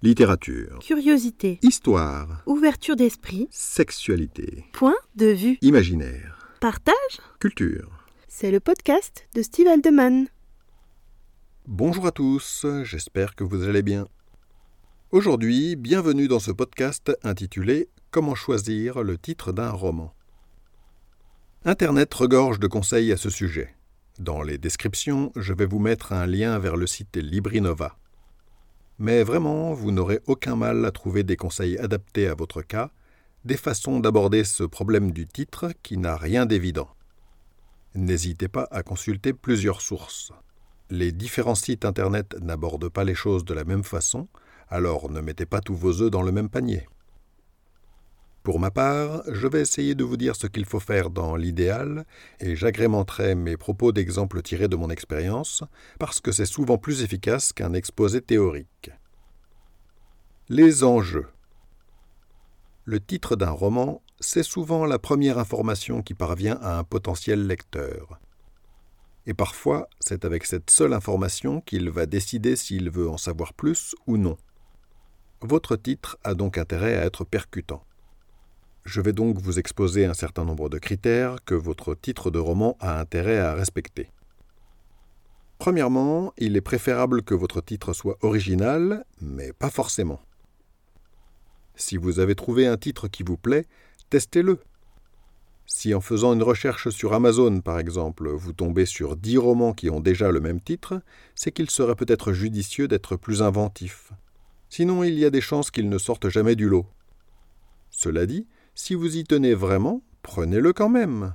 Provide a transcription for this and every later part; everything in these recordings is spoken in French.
Littérature. Curiosité. Histoire. Ouverture d'esprit. Sexualité. Point de vue. Imaginaire. Partage. Culture. C'est le podcast de Steve Aldeman. Bonjour à tous, j'espère que vous allez bien. Aujourd'hui, bienvenue dans ce podcast intitulé Comment choisir le titre d'un roman? Internet regorge de conseils à ce sujet. Dans les descriptions, je vais vous mettre un lien vers le site Librinova. Mais vraiment, vous n'aurez aucun mal à trouver des conseils adaptés à votre cas, des façons d'aborder ce problème du titre qui n'a rien d'évident. N'hésitez pas à consulter plusieurs sources. Les différents sites Internet n'abordent pas les choses de la même façon, alors ne mettez pas tous vos œufs dans le même panier. Pour ma part, je vais essayer de vous dire ce qu'il faut faire dans l'idéal, et j'agrémenterai mes propos d'exemples tirés de mon expérience, parce que c'est souvent plus efficace qu'un exposé théorique. Les enjeux. Le titre d'un roman, c'est souvent la première information qui parvient à un potentiel lecteur. Et parfois, c'est avec cette seule information qu'il va décider s'il veut en savoir plus ou non. Votre titre a donc intérêt à être percutant. Je vais donc vous exposer un certain nombre de critères que votre titre de roman a intérêt à respecter. Premièrement, il est préférable que votre titre soit original, mais pas forcément. Si vous avez trouvé un titre qui vous plaît, testez-le. Si en faisant une recherche sur Amazon, par exemple, vous tombez sur dix romans qui ont déjà le même titre, c'est qu'il serait peut-être judicieux d'être plus inventif. Sinon, il y a des chances qu'ils ne sortent jamais du lot. Cela dit, si vous y tenez vraiment, prenez-le quand même.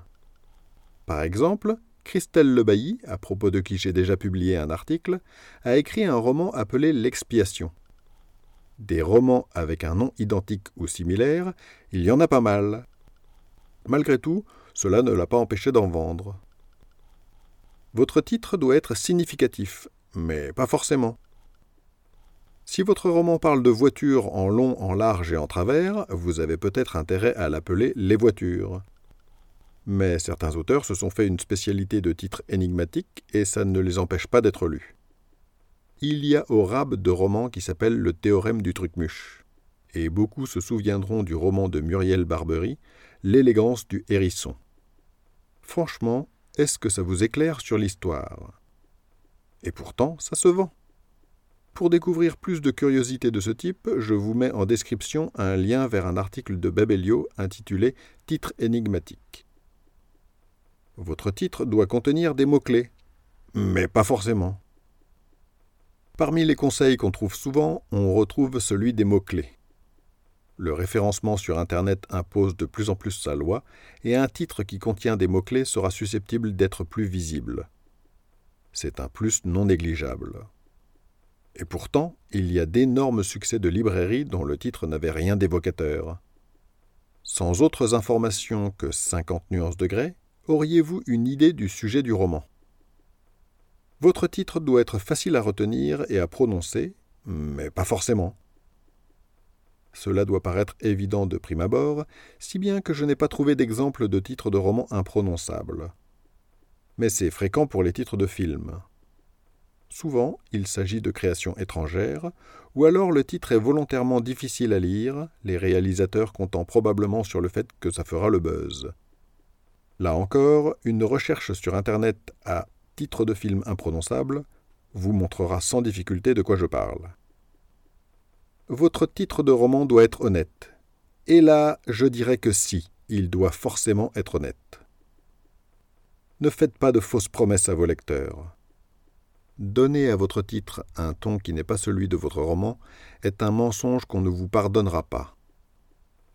Par exemple, Christelle Lebailly, à propos de qui j'ai déjà publié un article, a écrit un roman appelé L'expiation. Des romans avec un nom identique ou similaire, il y en a pas mal. Malgré tout, cela ne l'a pas empêché d'en vendre. Votre titre doit être significatif, mais pas forcément. Si votre roman parle de voitures en long, en large et en travers, vous avez peut-être intérêt à l'appeler Les voitures. Mais certains auteurs se sont fait une spécialité de titres énigmatiques et ça ne les empêche pas d'être lus. Il y a au rab de romans qui s'appelle Le théorème du trucmuche. Et beaucoup se souviendront du roman de Muriel Barbery, L'élégance du hérisson. Franchement, est-ce que ça vous éclaire sur l'histoire? Et pourtant, ça se vend. Pour découvrir plus de curiosités de ce type, je vous mets en description un lien vers un article de Babelio intitulé Titre énigmatique. Votre titre doit contenir des mots-clés, mais pas forcément. Parmi les conseils qu'on trouve souvent, on retrouve celui des mots-clés. Le référencement sur Internet impose de plus en plus sa loi, et un titre qui contient des mots-clés sera susceptible d'être plus visible. C'est un plus non négligeable. Et pourtant, il y a d'énormes succès de librairies dont le titre n'avait rien d'évocateur. Sans autres informations que 50 nuances de grès, auriez-vous une idée du sujet du roman? Votre titre doit être facile à retenir et à prononcer, mais pas forcément. Cela doit paraître évident de prime abord, si bien que je n'ai pas trouvé d'exemple de titre de roman imprononçable. Mais c'est fréquent pour les titres de films. Souvent, il s'agit de créations étrangères, ou alors le titre est volontairement difficile à lire, les réalisateurs comptant probablement sur le fait que ça fera le buzz. Là encore, une recherche sur Internet à titre de film imprononçable vous montrera sans difficulté de quoi je parle. Votre titre de roman doit être honnête. Et là, je dirais que si, il doit forcément être honnête. Ne faites pas de fausses promesses à vos lecteurs. Donner à votre titre un ton qui n'est pas celui de votre roman est un mensonge qu'on ne vous pardonnera pas.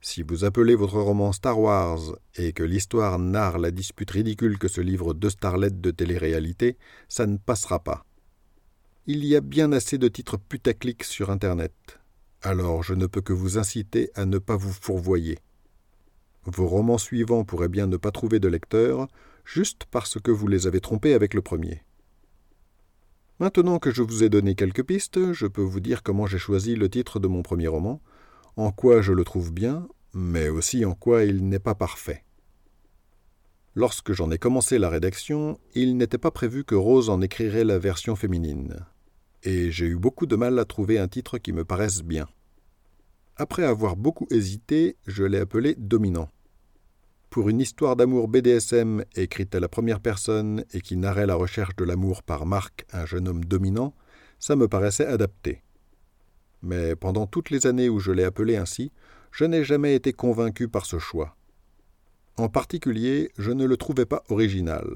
Si vous appelez votre roman Star Wars et que l'histoire narre la dispute ridicule que se livrent deux starlettes de télé-réalité, ça ne passera pas. Il y a bien assez de titres putaclic sur Internet. Alors je ne peux que vous inciter à ne pas vous fourvoyer. Vos romans suivants pourraient bien ne pas trouver de lecteurs, juste parce que vous les avez trompés avec le premier. Maintenant que je vous ai donné quelques pistes, je peux vous dire comment j'ai choisi le titre de mon premier roman, en quoi je le trouve bien, mais aussi en quoi il n'est pas parfait. Lorsque j'en ai commencé la rédaction, il n'était pas prévu que Rose en écrirait la version féminine. et j'ai eu beaucoup de mal à trouver un titre qui me paraisse bien. Après avoir beaucoup hésité, je l'ai appelé Dominant. Pour une histoire d'amour BDSM écrite à la première personne et qui narrait la recherche de l'amour par Marc, un jeune homme dominant, ça me paraissait adapté. Mais pendant toutes les années où je l'ai appelé ainsi, je n'ai jamais été convaincu par ce choix. En particulier, je ne le trouvais pas original.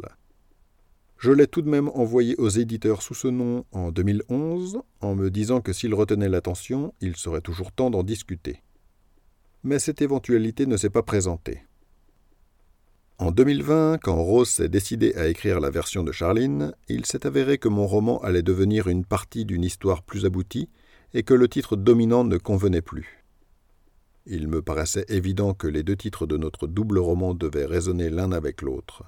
Je l'ai tout de même envoyé aux éditeurs sous ce nom en 2011, en me disant que s'ils retenaient l'attention, il serait toujours temps d'en discuter. Mais cette éventualité ne s'est pas présentée. En 2020, quand Rose s'est décidé à écrire la version de Charline, il s'est avéré que mon roman allait devenir une partie d'une histoire plus aboutie et que le titre dominant ne convenait plus. Il me paraissait évident que les deux titres de notre double roman devaient résonner l'un avec l'autre.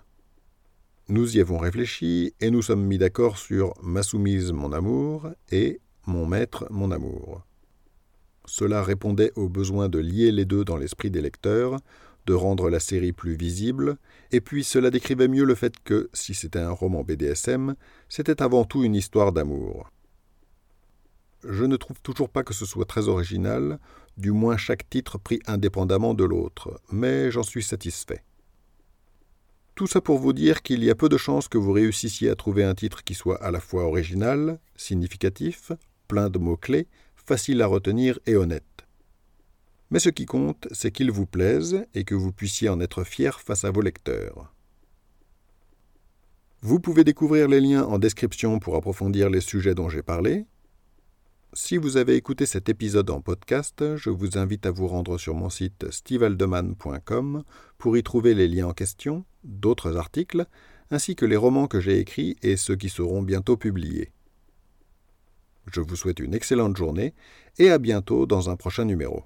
Nous y avons réfléchi et nous sommes mis d'accord sur Ma soumise, mon amour et Mon maître, mon amour. Cela répondait au besoin de lier les deux dans l'esprit des lecteurs, de rendre la série plus visible, et puis cela décrivait mieux le fait que, si c'était un roman BDSM, c'était avant tout une histoire d'amour. Je ne trouve toujours pas que ce soit très original, du moins chaque titre pris indépendamment de l'autre, mais j'en suis satisfait. Tout ça pour vous dire qu'il y a peu de chances que vous réussissiez à trouver un titre qui soit à la fois original, significatif, plein de mots-clés, facile à retenir et honnête. Mais ce qui compte, c'est qu'il vous plaise et que vous puissiez en être fier face à vos lecteurs. Vous pouvez découvrir les liens en description pour approfondir les sujets dont j'ai parlé, si vous avez écouté cet épisode en podcast, je vous invite à vous rendre sur mon site stevaldeman.com pour y trouver les liens en question, d'autres articles, ainsi que les romans que j'ai écrits et ceux qui seront bientôt publiés. Je vous souhaite une excellente journée et à bientôt dans un prochain numéro.